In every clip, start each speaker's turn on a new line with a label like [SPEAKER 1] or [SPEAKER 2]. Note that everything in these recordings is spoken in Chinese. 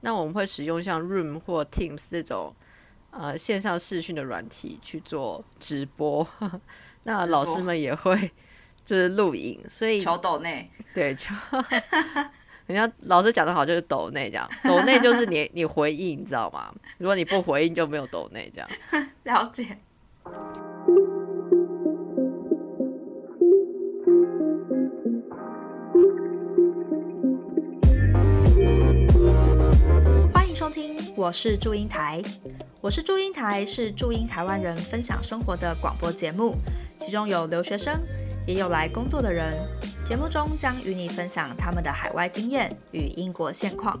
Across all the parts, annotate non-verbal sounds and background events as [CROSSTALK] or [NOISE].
[SPEAKER 1] 那我们会使用像 Room 或 Teams 这种呃线上视讯的软体去做直播。[LAUGHS] 那老师们也会就是录影，所以
[SPEAKER 2] 求抖内
[SPEAKER 1] 对，就 [LAUGHS] 人家老师讲的好，就是抖内这样，抖内就是你你回应，你知道吗？如果你不回应，就没有抖内这样。[LAUGHS]
[SPEAKER 2] 了解。我是祝英台。我是祝英台，是祝英台湾人分享生活的广播节目，其中有留学生，也有来工作的人。节目中将与你分享他们的海外经验与英国现况。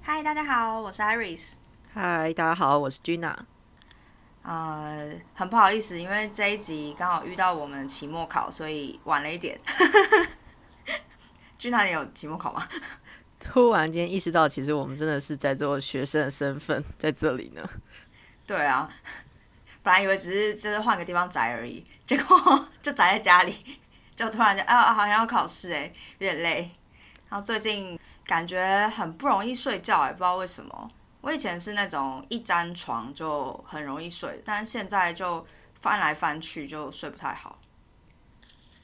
[SPEAKER 2] 嗨，大家好，我是 Iris。
[SPEAKER 1] 嗨，大家好，我是 Gina。
[SPEAKER 2] 呃，很不好意思，因为这一集刚好遇到我们期末考，所以晚了一点。[LAUGHS] Gina，你有期末考吗？
[SPEAKER 1] 突然间意识到，其实我们真的是在做学生的身份 [LAUGHS] 在这里呢。
[SPEAKER 2] 对啊。[LAUGHS] 本来以为只是就是换个地方宅而已，[LAUGHS] 结果就宅在家里，就突然间啊，好像要考试哎，有点累。然后最近感觉很不容易睡觉哎，不知道为什么。我以前是那种一沾床就很容易睡，但是现在就翻来翻去就睡不太好。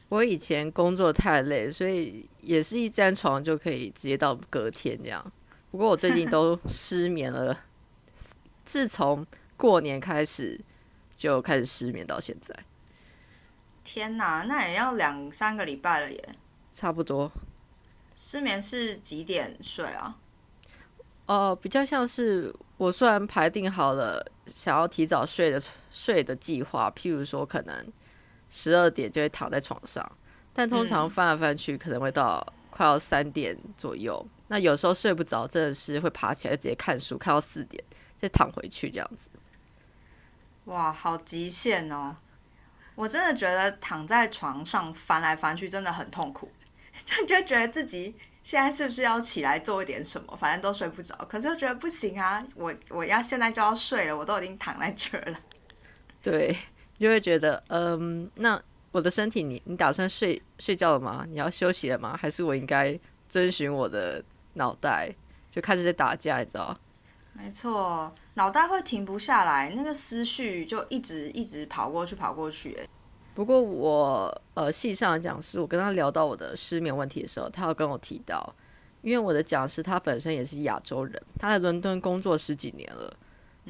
[SPEAKER 1] 我以前工作太累，所以也是一沾床就可以直接到隔天这样。不过我最近都失眠了，[LAUGHS] 自从过年开始。就开始失眠到现在，
[SPEAKER 2] 天哪，那也要两三个礼拜了耶。
[SPEAKER 1] 差不多。
[SPEAKER 2] 失眠是几点睡啊？
[SPEAKER 1] 哦，比较像是我虽然排定好了想要提早睡的睡的计划，譬如说可能十二点就会躺在床上，但通常翻来翻去可能会到快要三点左右。那有时候睡不着，真的是会爬起来直接看书，看到四点再躺回去这样子。
[SPEAKER 2] 哇，好极限哦！我真的觉得躺在床上翻来翻去真的很痛苦，就 [LAUGHS] 就觉得自己现在是不是要起来做一点什么？反正都睡不着，可是又觉得不行啊！我我要现在就要睡了，我都已经躺在这儿了。
[SPEAKER 1] 对，就会觉得，嗯，那我的身体，你你打算睡睡觉了吗？你要休息了吗？还是我应该遵循我的脑袋，就开始在打架，你知道？
[SPEAKER 2] 没错。脑袋会停不下来，那个思绪就一直一直跑过去跑过去。哎，
[SPEAKER 1] 不过我呃系上的讲师，我跟他聊到我的失眠问题的时候，他有跟我提到，因为我的讲师他本身也是亚洲人，他在伦敦工作十几年了，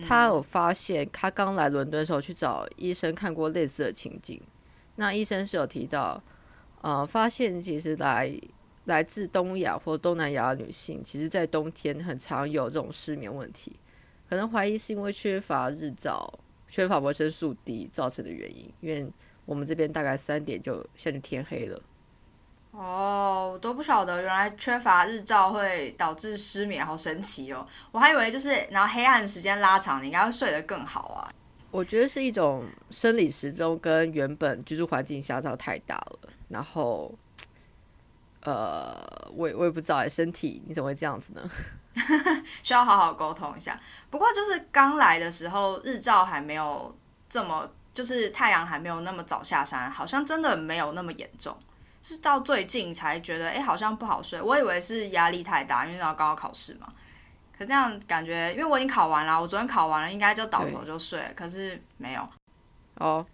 [SPEAKER 1] 他有发现他刚来伦敦的时候去找医生看过类似的情景，那医生是有提到，呃，发现其实来来自东亚或东南亚的女性，其实在冬天很常有这种失眠问题。可能怀疑是因为缺乏日照、缺乏维生素 D 造成的原因，因为我们这边大概三点就现在天黑了。
[SPEAKER 2] 哦，我都不晓得，原来缺乏日照会导致失眠，好神奇哦！我还以为就是然后黑暗时间拉长，你应该会睡得更好啊。
[SPEAKER 1] 我觉得是一种生理时钟跟原本居住环境相差太大了，然后，呃，我我也不知道哎，身体你怎么会这样子呢？[LAUGHS]
[SPEAKER 2] 需要好好沟通一下。不过就是刚来的时候，日照还没有这么，就是太阳还没有那么早下山，好像真的没有那么严重。是到最近才觉得，哎，好像不好睡。我以为是压力太大，因为要高考考试嘛。可这样感觉，因为我已经考完了，我昨天考完了，应该就倒头就睡。可是没有。
[SPEAKER 1] 哦，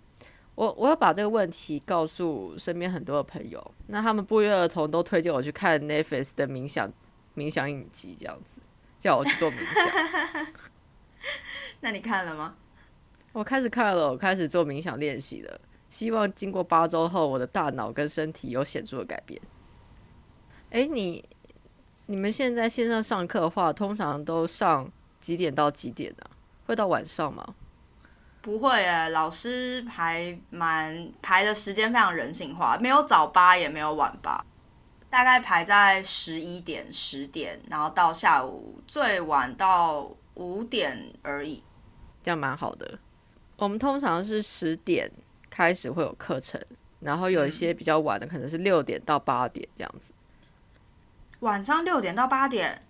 [SPEAKER 1] 我我要把这个问题告诉身边很多的朋友，那他们不约而同都推荐我去看 Netflix 的冥想。冥想影集这样子，叫我去做冥想。[LAUGHS]
[SPEAKER 2] 那你看了吗？
[SPEAKER 1] 我开始看了，我开始做冥想练习了。希望经过八周后，我的大脑跟身体有显著的改变。哎，你你们现在线上上课的话，通常都上几点到几点啊？会到晚上吗？
[SPEAKER 2] 不会诶，老师还蛮排的时间非常人性化，没有早八也没有晚八。大概排在十一点、十点，然后到下午最晚到五点而已，
[SPEAKER 1] 这样蛮好的。我们通常是十点开始会有课程，然后有一些比较晚的，可能是六点到八点这样子。
[SPEAKER 2] 晚上六点到八点，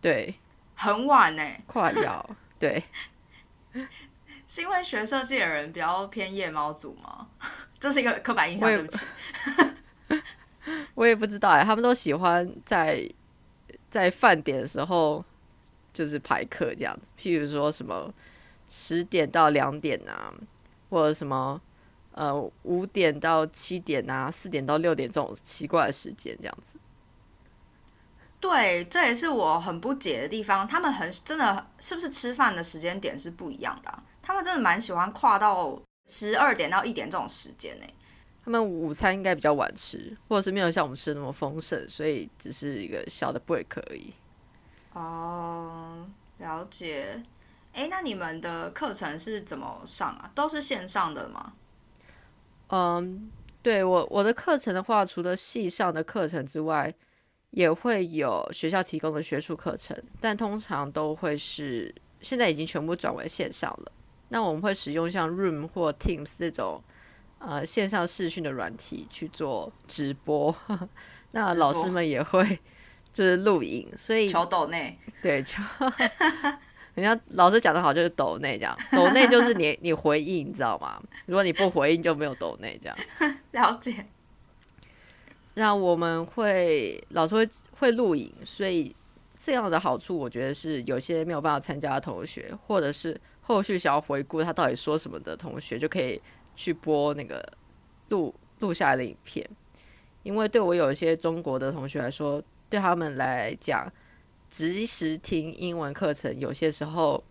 [SPEAKER 1] 对，
[SPEAKER 2] 很晚呢，
[SPEAKER 1] 快要对。[LAUGHS]
[SPEAKER 2] 是因为学设计的人比较偏夜猫族吗？[LAUGHS] 这是一个刻板印象，对不起。[LAUGHS]
[SPEAKER 1] 我也不知道哎，他们都喜欢在在饭点的时候就是排课这样子，譬如说什么十点到两点啊，或者什么呃五点到七点啊，四点到六点这种奇怪的时间这样子。
[SPEAKER 2] 对，这也是我很不解的地方。他们很真的是不是吃饭的时间点是不一样的？他们真的蛮喜欢跨到十二点到一点这种时间呢。
[SPEAKER 1] 他们午餐应该比较晚吃，或者是没有像我们吃的那么丰盛，所以只是一个小的 break 而已。
[SPEAKER 2] 哦，了解。哎，那你们的课程是怎么上啊？都是线上的吗？
[SPEAKER 1] 嗯，对我我的课程的话，除了系上的课程之外。也会有学校提供的学术课程，但通常都会是现在已经全部转为线上了。那我们会使用像 Room 或 Teams 这种呃线上视讯的软体去做直播。[LAUGHS] 那老师们也会就是录影，所以
[SPEAKER 2] 求抖内
[SPEAKER 1] 对，求 [LAUGHS] 人家老师讲的好就是抖内这样，抖内就是你你回应，你知道吗？如果你不回应就没有抖内这样。[LAUGHS]
[SPEAKER 2] 了解。
[SPEAKER 1] 那我们会老师会会录影，所以这样的好处，我觉得是有些没有办法参加的同学，或者是后续想要回顾他到底说什么的同学，就可以去播那个录录下来的影片。因为对我有一些中国的同学来说，对他们来讲，即时听英文课程有些时候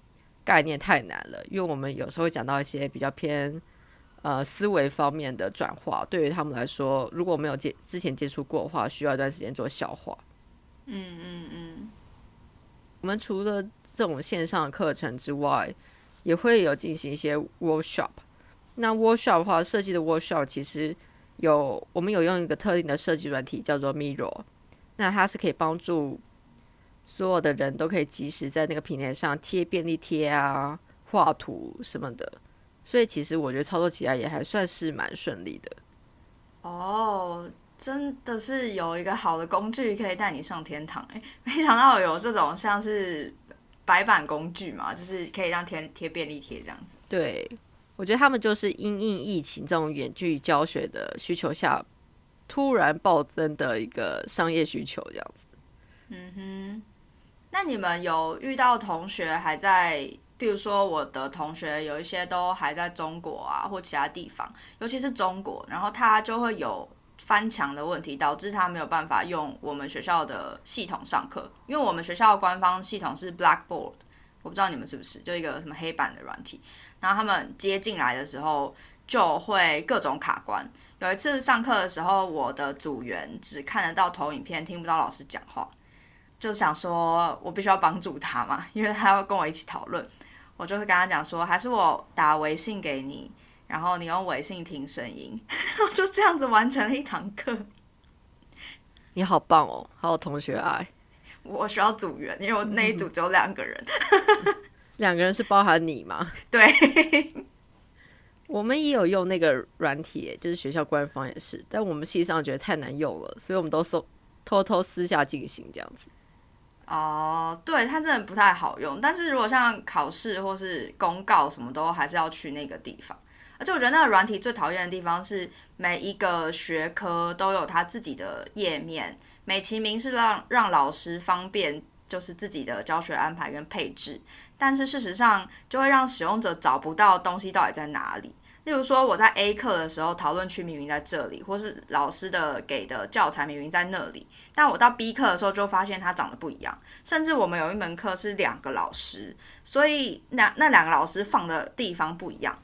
[SPEAKER 1] 概念太难了，因为我们有时候会讲到一些比较偏。呃，思维方面的转化，对于他们来说，如果没有接之前接触过的话，需要一段时间做消化。
[SPEAKER 2] 嗯嗯嗯。
[SPEAKER 1] 我们除了这种线上课程之外，也会有进行一些 workshop。那 workshop 的话，设计的 workshop 其实有我们有用一个特定的设计软体叫做 Miro，那它是可以帮助所有的人都可以及时在那个平台上贴便利贴啊、画图什么的。所以其实我觉得操作起来也还算是蛮顺利的。
[SPEAKER 2] 哦，真的是有一个好的工具可以带你上天堂哎！没想到有这种像是白板工具嘛，就是可以让贴贴便利贴这样子。
[SPEAKER 1] 对，我觉得他们就是因应疫情这种远距教学的需求下，突然暴增的一个商业需求这样子。
[SPEAKER 2] 嗯哼，那你们有遇到同学还在？比如说，我的同学有一些都还在中国啊，或其他地方，尤其是中国，然后他就会有翻墙的问题，导致他没有办法用我们学校的系统上课。因为我们学校的官方系统是 Blackboard，我不知道你们是不是，就一个什么黑板的软体。然后他们接进来的时候就会各种卡关。有一次上课的时候，我的组员只看得到投影片，听不到老师讲话，就想说我必须要帮助他嘛，因为他要跟我一起讨论。我就是跟他讲说，还是我打微信给你，然后你用微信听声音，[LAUGHS] 就这样子完成了一堂课。
[SPEAKER 1] 你好棒哦，好有同学爱。
[SPEAKER 2] 我需要组员，因为我那一组只有两个人。[LAUGHS]
[SPEAKER 1] 两个人是包含你吗？[LAUGHS]
[SPEAKER 2] 对。
[SPEAKER 1] 我们也有用那个软体，就是学校官方也是，但我们系上觉得太难用了，所以我们都搜偷偷私下进行这样子。
[SPEAKER 2] 哦，对，它真的不太好用。但是如果像考试或是公告什么，都还是要去那个地方。而且我觉得那个软体最讨厌的地方是，每一个学科都有它自己的页面，美其名是让让老师方便，就是自己的教学安排跟配置。但是事实上，就会让使用者找不到东西到底在哪里。例如说，我在 A 课的时候，讨论区明明在这里，或是老师的给的教材明明在那里，但我到 B 课的时候就发现它长得不一样。甚至我们有一门课是两个老师，所以那那两个老师放的地方不一样，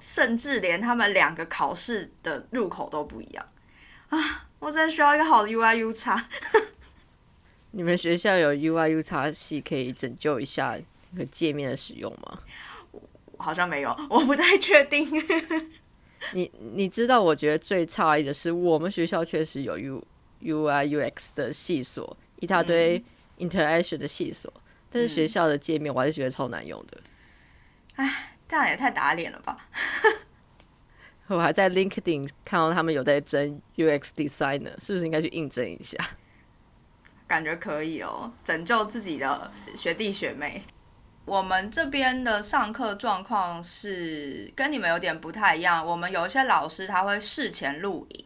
[SPEAKER 2] 甚至连他们两个考试的入口都不一样啊！我真的需要一个好的 UI U 叉。
[SPEAKER 1] 你们学校有 UI U 叉系可以拯救一下那个界面的使用吗？
[SPEAKER 2] 好像没有，[LAUGHS] 我不太确定。[LAUGHS]
[SPEAKER 1] 你你知道，我觉得最诧异的是，我们学校确实有 U U I U X 的系所，一大堆 interaction 的系所，但是学校的界面我还是觉得超难用的。
[SPEAKER 2] 唉，这样也太打脸了吧！[LAUGHS]
[SPEAKER 1] 我还在 LinkedIn 看到他们有在争 U X designer，是不是应该去应征一下？
[SPEAKER 2] 感觉可以哦，拯救自己的学弟学妹。我们这边的上课状况是跟你们有点不太一样。我们有一些老师他会事前录影，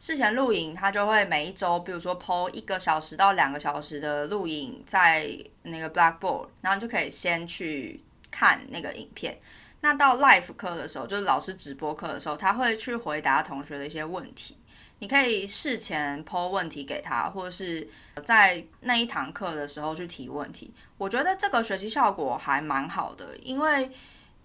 [SPEAKER 2] 事前录影，他就会每一周，比如说 PO 一个小时到两个小时的录影在那个 Blackboard，然后就可以先去看那个影片。那到 live 课的时候，就是老师直播课的时候，他会去回答同学的一些问题。你可以事前抛问题给他，或者是在那一堂课的时候去提问题。我觉得这个学习效果还蛮好的，因为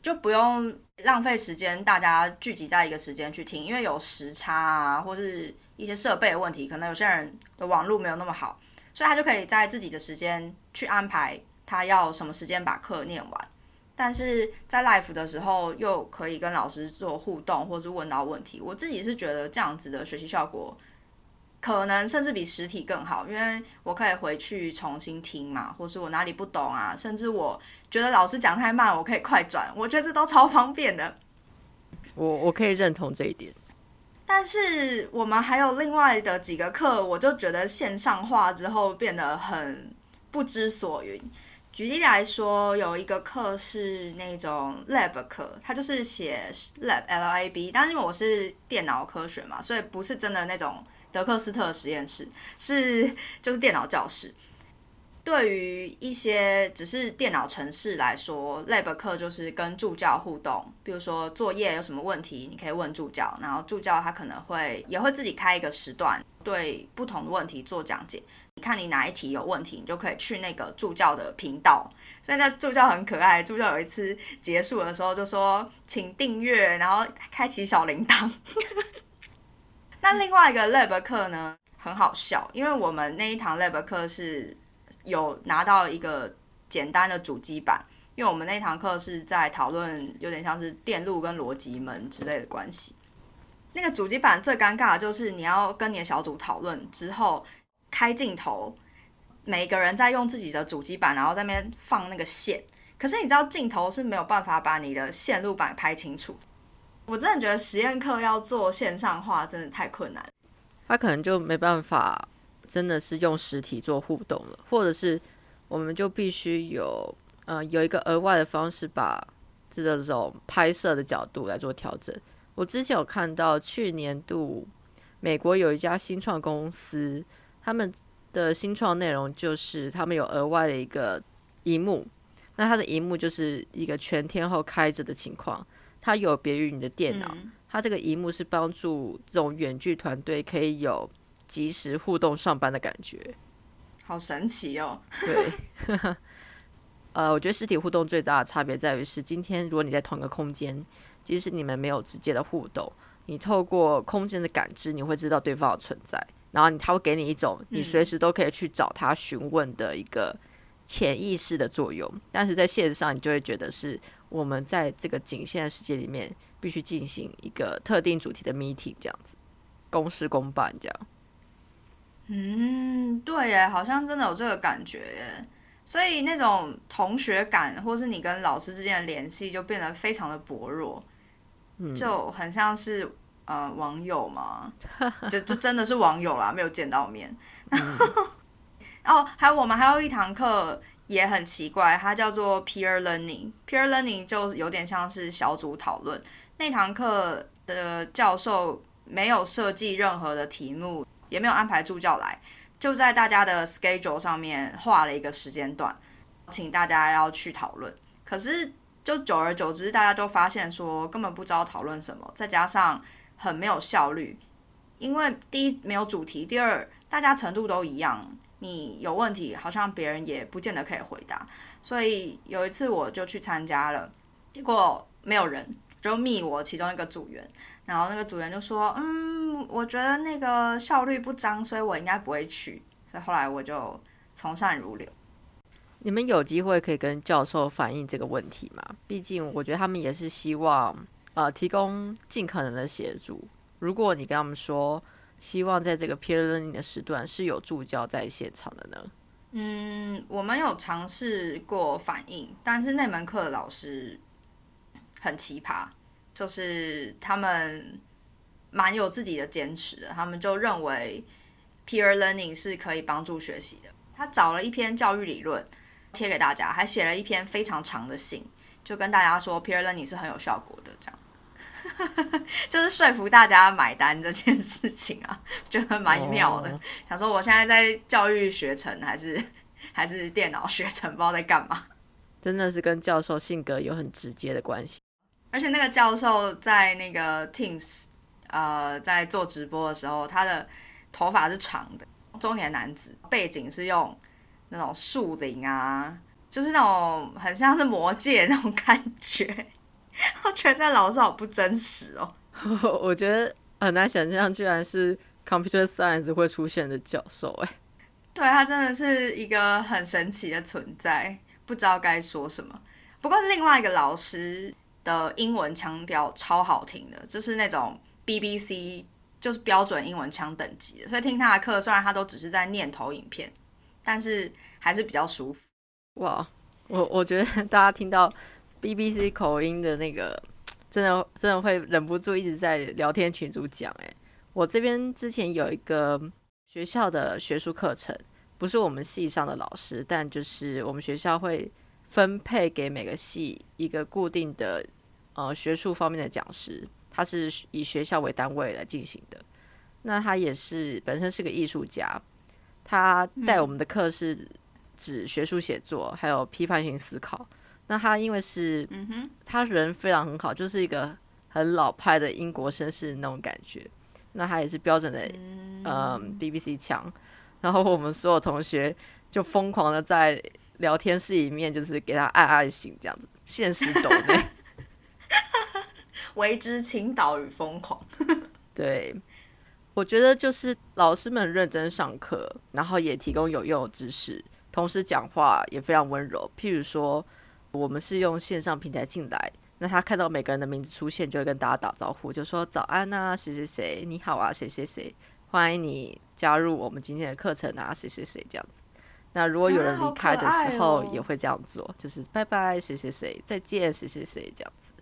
[SPEAKER 2] 就不用浪费时间，大家聚集在一个时间去听，因为有时差啊，或是一些设备的问题，可能有些人的网络没有那么好，所以他就可以在自己的时间去安排他要什么时间把课念完。但是在 live 的时候，又可以跟老师做互动，或者问到问题。我自己是觉得这样子的学习效果，可能甚至比实体更好，因为我可以回去重新听嘛，或是我哪里不懂啊，甚至我觉得老师讲太慢，我可以快转，我觉得这都超方便的。
[SPEAKER 1] 我我可以认同这一点。
[SPEAKER 2] 但是我们还有另外的几个课，我就觉得线上化之后变得很不知所云。举例来说，有一个课是那种 lab 课，它就是写 lab L A B，但是因为我是电脑科学嘛，所以不是真的那种德克斯特实验室，是就是电脑教室。对于一些只是电脑程式来说，lab 课就是跟助教互动，比如说作业有什么问题，你可以问助教，然后助教他可能会也会自己开一个时段，对不同的问题做讲解。你看你哪一题有问题，你就可以去那个助教的频道。所以那助教很可爱，助教有一次结束的时候就说：“请订阅，然后开启小铃铛。[LAUGHS] ”那另外一个 lab 课呢，很好笑，因为我们那一堂 lab 课是。有拿到一个简单的主机板，因为我们那堂课是在讨论有点像是电路跟逻辑门之类的关系。那个主机板最尴尬的就是你要跟你的小组讨论之后开镜头，每个人在用自己的主机板，然后在那边放那个线。可是你知道镜头是没有办法把你的线路板拍清楚。我真的觉得实验课要做线上化真的太困难，
[SPEAKER 1] 他可能就没办法。真的是用实体做互动了，或者是我们就必须有呃有一个额外的方式，把这种拍摄的角度来做调整。我之前有看到去年度美国有一家新创公司，他们的新创内容就是他们有额外的一个荧幕，那它的荧幕就是一个全天候开着的情况，它有别于你的电脑，它这个荧幕是帮助这种远距团队可以有。及时互动上班的感觉，
[SPEAKER 2] 好神奇哦！
[SPEAKER 1] 对，[LAUGHS] 呃，我觉得实体互动最大的差别在于是，今天如果你在同一个空间，即使你们没有直接的互动，你透过空间的感知，你会知道对方的存在，然后他会给你一种你随时都可以去找他询问的一个潜意识的作用。但是在线上，你就会觉得是我们在这个仅限的世界里面，必须进行一个特定主题的 meeting，这样子公事公办这样。
[SPEAKER 2] 嗯，对耶，好像真的有这个感觉耶。所以那种同学感，或是你跟老师之间的联系，就变得非常的薄弱，就很像是呃网友嘛，[LAUGHS] 就就真的是网友啦，没有见到面。哦，[LAUGHS] 还有我们还有一堂课也很奇怪，它叫做 peer learning。peer learning 就有点像是小组讨论。那堂课的教授没有设计任何的题目。也没有安排助教来，就在大家的 schedule 上面画了一个时间段，请大家要去讨论。可是就久而久之，大家就发现说根本不知道讨论什么，再加上很没有效率。因为第一没有主题，第二大家程度都一样，你有问题好像别人也不见得可以回答。所以有一次我就去参加了，结果没有人，就密我其中一个组员。然后那个组员就说：“嗯，我觉得那个效率不彰，所以我应该不会去。”所以后来我就从善如流。
[SPEAKER 1] 你们有机会可以跟教授反映这个问题吗？毕竟我觉得他们也是希望呃提供尽可能的协助。如果你跟他们说希望在这个 peer learning 的时段是有助教在现场的呢？
[SPEAKER 2] 嗯，我们有尝试过反映，但是那门课的老师很奇葩。就是他们蛮有自己的坚持的，他们就认为 peer learning 是可以帮助学习的。他找了一篇教育理论贴给大家，还写了一篇非常长的信，就跟大家说 peer learning 是很有效果的。这样，[LAUGHS] 就是说服大家买单这件事情啊，觉得蛮妙的。想说我现在在教育学程还是 [LAUGHS] 还是电脑学程，不知道在干嘛。
[SPEAKER 1] 真的是跟教授性格有很直接的关系。
[SPEAKER 2] 而且那个教授在那个 Teams，呃，在做直播的时候，他的头发是长的，中年男子，背景是用那种树林啊，就是那种很像是魔界那种感觉。[LAUGHS] 我觉得这老师好不真实哦。[LAUGHS]
[SPEAKER 1] 我觉得很难想象，居然是 Computer Science 会出现的教授。哎，
[SPEAKER 2] 对他真的是一个很神奇的存在，不知道该说什么。不过另外一个老师的英文腔调超好听的，就是那种 BBC 就是标准英文腔等级的，所以听他的课，虽然他都只是在念投影片，但是还是比较舒服。
[SPEAKER 1] 哇，我我觉得 [LAUGHS] 大家听到。BBC 口音的那个，真的真的会忍不住一直在聊天群组讲。哎，我这边之前有一个学校的学术课程，不是我们系上的老师，但就是我们学校会分配给每个系一个固定的呃学术方面的讲师，他是以学校为单位来进行的。那他也是本身是个艺术家，他带我们的课是指学术写作，还有批判性思考。那他因为是，他人非常很好，就是一个很老派的英国绅士那种感觉。那他也是标准的，嗯，BBC 腔。然后我们所有同学就疯狂的在聊天室里面，就是给他按爱心这样子，现实抖内，[LAUGHS]
[SPEAKER 2] 为之倾倒与疯狂。[LAUGHS]
[SPEAKER 1] 对，我觉得就是老师们认真上课，然后也提供有用的知识，同时讲话也非常温柔。譬如说。我们是用线上平台进来，那他看到每个人的名字出现，就会跟大家打招呼，就说早安啊，谁谁谁，你好啊，谁谁谁，欢迎你加入我们今天的课程啊，谁谁谁这样子。那如果有人离开的时候，也会这样做，就是拜拜，谁谁谁，再见，谁谁谁这样子。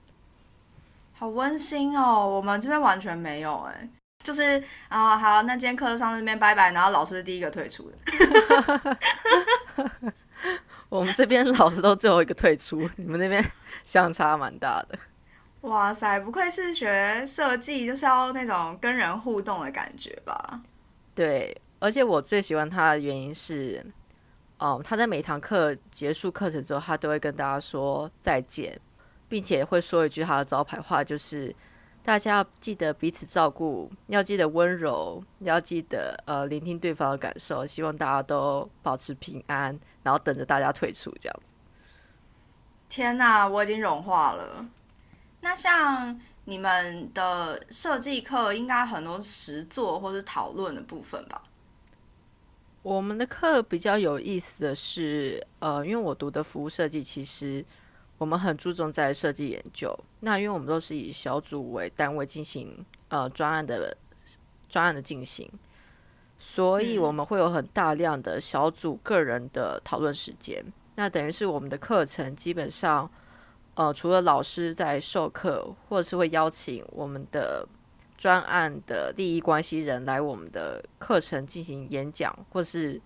[SPEAKER 2] 好温馨哦，我们这边完全没有哎，就是啊，好，那今天课上这边拜拜，然后老师是第一个退出的。[LAUGHS]
[SPEAKER 1] 我们这边老师都最后一个退出，你们那边相差蛮大的。
[SPEAKER 2] 哇塞，不愧是学设计，就是要那种跟人互动的感觉吧？
[SPEAKER 1] 对，而且我最喜欢他的原因是，哦，他在每堂课结束课程之后，他都会跟大家说再见，并且会说一句他的招牌话，就是大家要记得彼此照顾，要记得温柔，要记得呃聆听对方的感受，希望大家都保持平安。然后等着大家退出这样子。
[SPEAKER 2] 天哪，我已经融化了。那像你们的设计课，应该很多实作或是讨论的部分吧？
[SPEAKER 1] 我们的课比较有意思的是，呃，因为我读的服务设计，其实我们很注重在设计研究。那因为我们都是以小组为单位进行呃专案的专案的进行。所以我们会有很大量的小组个人的讨论时间，那等于是我们的课程基本上，呃，除了老师在授课，或者是会邀请我们的专案的利益关系人来我们的课程进行演讲或是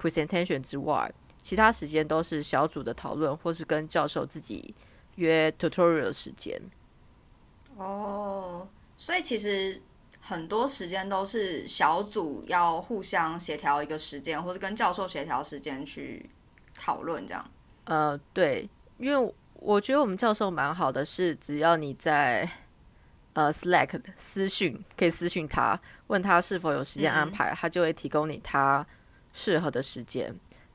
[SPEAKER 1] presentation 之外，其他时间都是小组的讨论，或是跟教授自己约 tutorial 时间。
[SPEAKER 2] 哦，所以其实。很多时间都是小组要互相协调一个时间，或是跟教授协调时间去讨论这样。
[SPEAKER 1] 呃，对，因为我觉得我们教授蛮好的，是只要你在呃 Slack 私讯，可以私讯他，问他是否有时间安排，他就会提供你他适合的时间。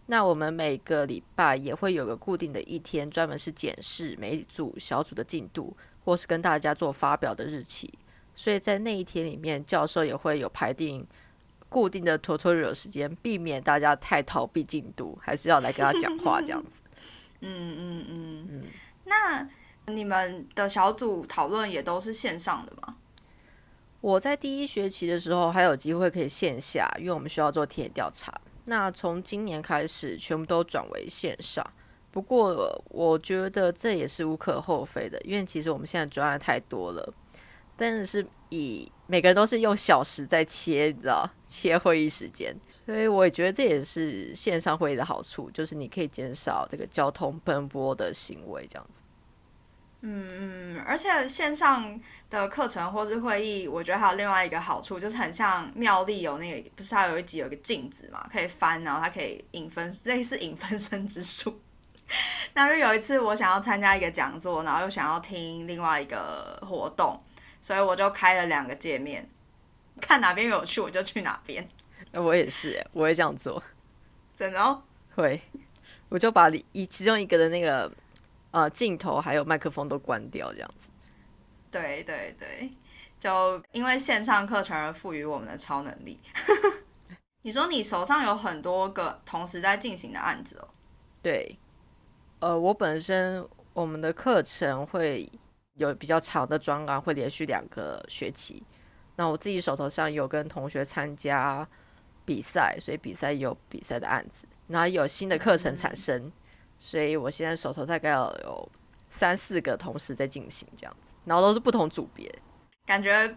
[SPEAKER 1] 那我们每个礼拜也会有个固定的一天，专门是检视每一组小组的进度，或是跟大家做发表的日期。所以在那一天里面，教授也会有排定固定的 tutorial 时间，避免大家太逃避进度，还是要来跟他讲话这样子。
[SPEAKER 2] 嗯嗯嗯嗯。那你们的小组讨论也都是线上的吗？
[SPEAKER 1] 我在第一学期的时候还有机会可以线下，因为我们需要做田野调查。那从今年开始，全部都转为线上。不过我觉得这也是无可厚非的，因为其实我们现在专案太多了。但是以每个人都是用小时在切，你知道，切会议时间，所以我也觉得这也是线上会议的好处，就是你可以减少这个交通奔波的行为，这样子。
[SPEAKER 2] 嗯嗯，而且线上的课程或是会议，我觉得还有另外一个好处，就是很像妙丽有那个，不是它有一集有一个镜子嘛，可以翻，然后它可以引分，类似引分身之术。[LAUGHS] 那就有一次我想要参加一个讲座，然后又想要听另外一个活动，所以我就开了两个界面，看哪边有趣我就去哪边。
[SPEAKER 1] 我也是，我会这样做。
[SPEAKER 2] 真的哦？
[SPEAKER 1] 会，我就把一其中一个的那个呃镜头还有麦克风都关掉，这样子。
[SPEAKER 2] 对对对，就因为线上课程而赋予我们的超能力。[LAUGHS] 你说你手上有很多个同时在进行的案子哦？
[SPEAKER 1] 对。呃，我本身我们的课程会有比较长的专栏，会连续两个学期。那我自己手头上有跟同学参加比赛，所以比赛有比赛的案子。然后有新的课程产生，所以我现在手头大概有三四个同时在进行这样子，然后都是不同组别，
[SPEAKER 2] 感觉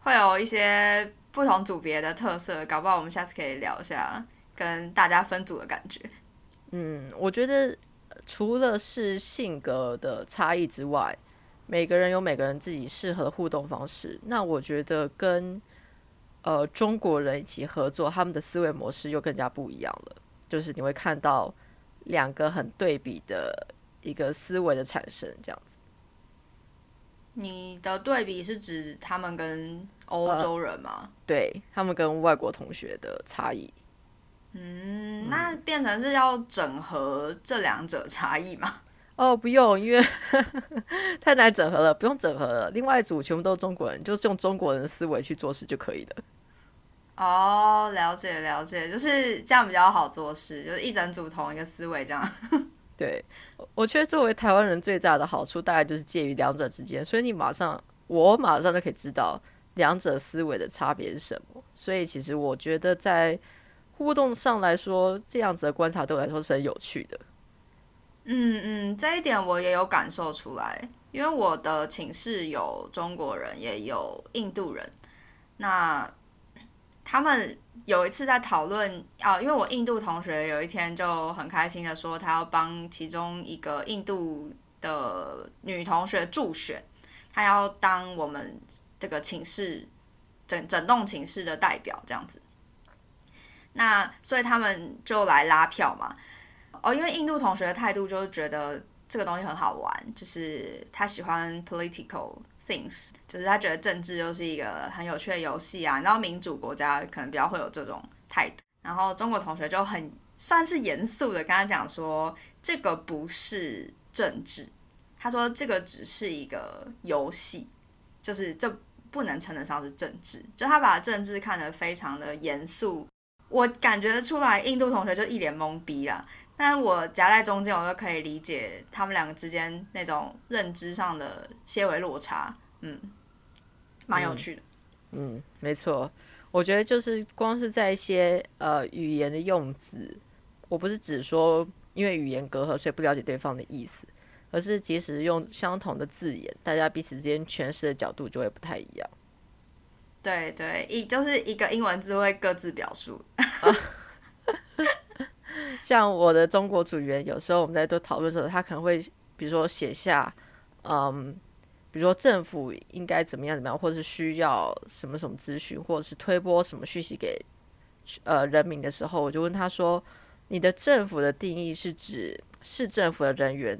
[SPEAKER 2] 会有一些不同组别的特色。搞不好我们下次可以聊一下跟大家分组的感觉。
[SPEAKER 1] 嗯，我觉得。除了是性格的差异之外，每个人有每个人自己适合的互动方式。那我觉得跟呃中国人一起合作，他们的思维模式又更加不一样了。就是你会看到两个很对比的一个思维的产生，这样子。
[SPEAKER 2] 你的对比是指他们跟欧洲人吗？
[SPEAKER 1] 对他们跟外国同学的差异。
[SPEAKER 2] 嗯，那变成是要整合这两者差异吗？
[SPEAKER 1] 哦，不用，因为 [LAUGHS] 太难整合了，不用整合了。另外一组全部都是中国人，就是用中国人的思维去做事就可以了。
[SPEAKER 2] 哦，了解了解，就是这样比较好做事，就是一整组同一个思维这样。[LAUGHS]
[SPEAKER 1] 对，我觉得作为台湾人最大的好处，大概就是介于两者之间，所以你马上，我马上就可以知道两者思维的差别是什么。所以其实我觉得在。互动上来说，这样子的观察对我来说是很有趣的。
[SPEAKER 2] 嗯嗯，这一点我也有感受出来，因为我的寝室有中国人，也有印度人。那他们有一次在讨论啊，因为我印度同学有一天就很开心的说，他要帮其中一个印度的女同学助选，他要当我们这个寝室整整栋寝室的代表，这样子。那所以他们就来拉票嘛，哦，因为印度同学的态度就是觉得这个东西很好玩，就是他喜欢 political things，就是他觉得政治就是一个很有趣的游戏啊。然后民主国家可能比较会有这种态度。然后中国同学就很算是严肃的跟他讲说，这个不是政治，他说这个只是一个游戏，就是这不能称得上是政治，就他把政治看得非常的严肃。我感觉出来，印度同学就一脸懵逼了。但我夹在中间，我就可以理解他们两个之间那种认知上的些微落差。嗯，蛮有趣的。
[SPEAKER 1] 嗯，没错。我觉得就是光是在一些呃语言的用字，我不是只说因为语言隔阂所以不了解对方的意思，而是即使用相同的字眼，大家彼此之间诠释的角度就会不太一样。
[SPEAKER 2] 对对，一就是一个英文字会各自表述。[LAUGHS]
[SPEAKER 1] 像我的中国组员，有时候我们在做讨论的时候，他可能会比如说写下，嗯，比如说政府应该怎么样怎么样，或者是需要什么什么咨询，或者是推播什么讯息给呃人民的时候，我就问他说：“你的政府的定义是指市政府的人员，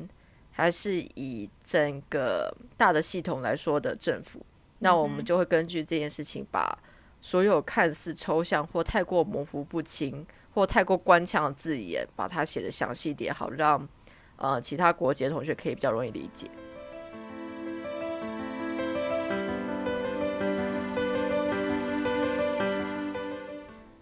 [SPEAKER 1] 还是以整个大的系统来说的政府？”那我们就会根据这件事情，把所有看似抽象或太过模糊不清或太过官腔的字眼，把它写的详细点，好让呃其他国籍的同学可以比较容易理解。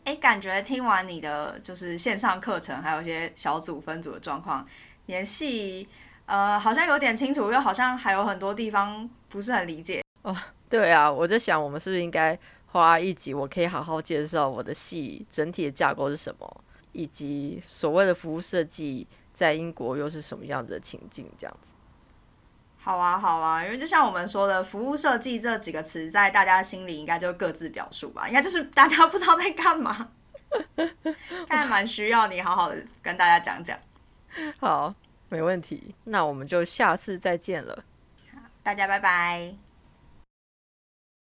[SPEAKER 2] 哎，感觉听完你的就是线上课程，还有一些小组分组的状况，联系呃好像有点清楚，又好像还有很多地方不是很理解
[SPEAKER 1] 哦。对啊，我在想，我们是不是应该花一集，我可以好好介绍我的戏整体的架构是什么，以及所谓的服务设计在英国又是什么样子的情境，这样子。
[SPEAKER 2] 好啊，好啊，因为就像我们说的，服务设计这几个词，在大家心里应该就各自表述吧，应该就是大家不知道在干嘛，[LAUGHS] 但蛮需要你好好的跟大家讲讲。
[SPEAKER 1] 好，没问题，那我们就下次再见了。
[SPEAKER 2] 大家拜拜。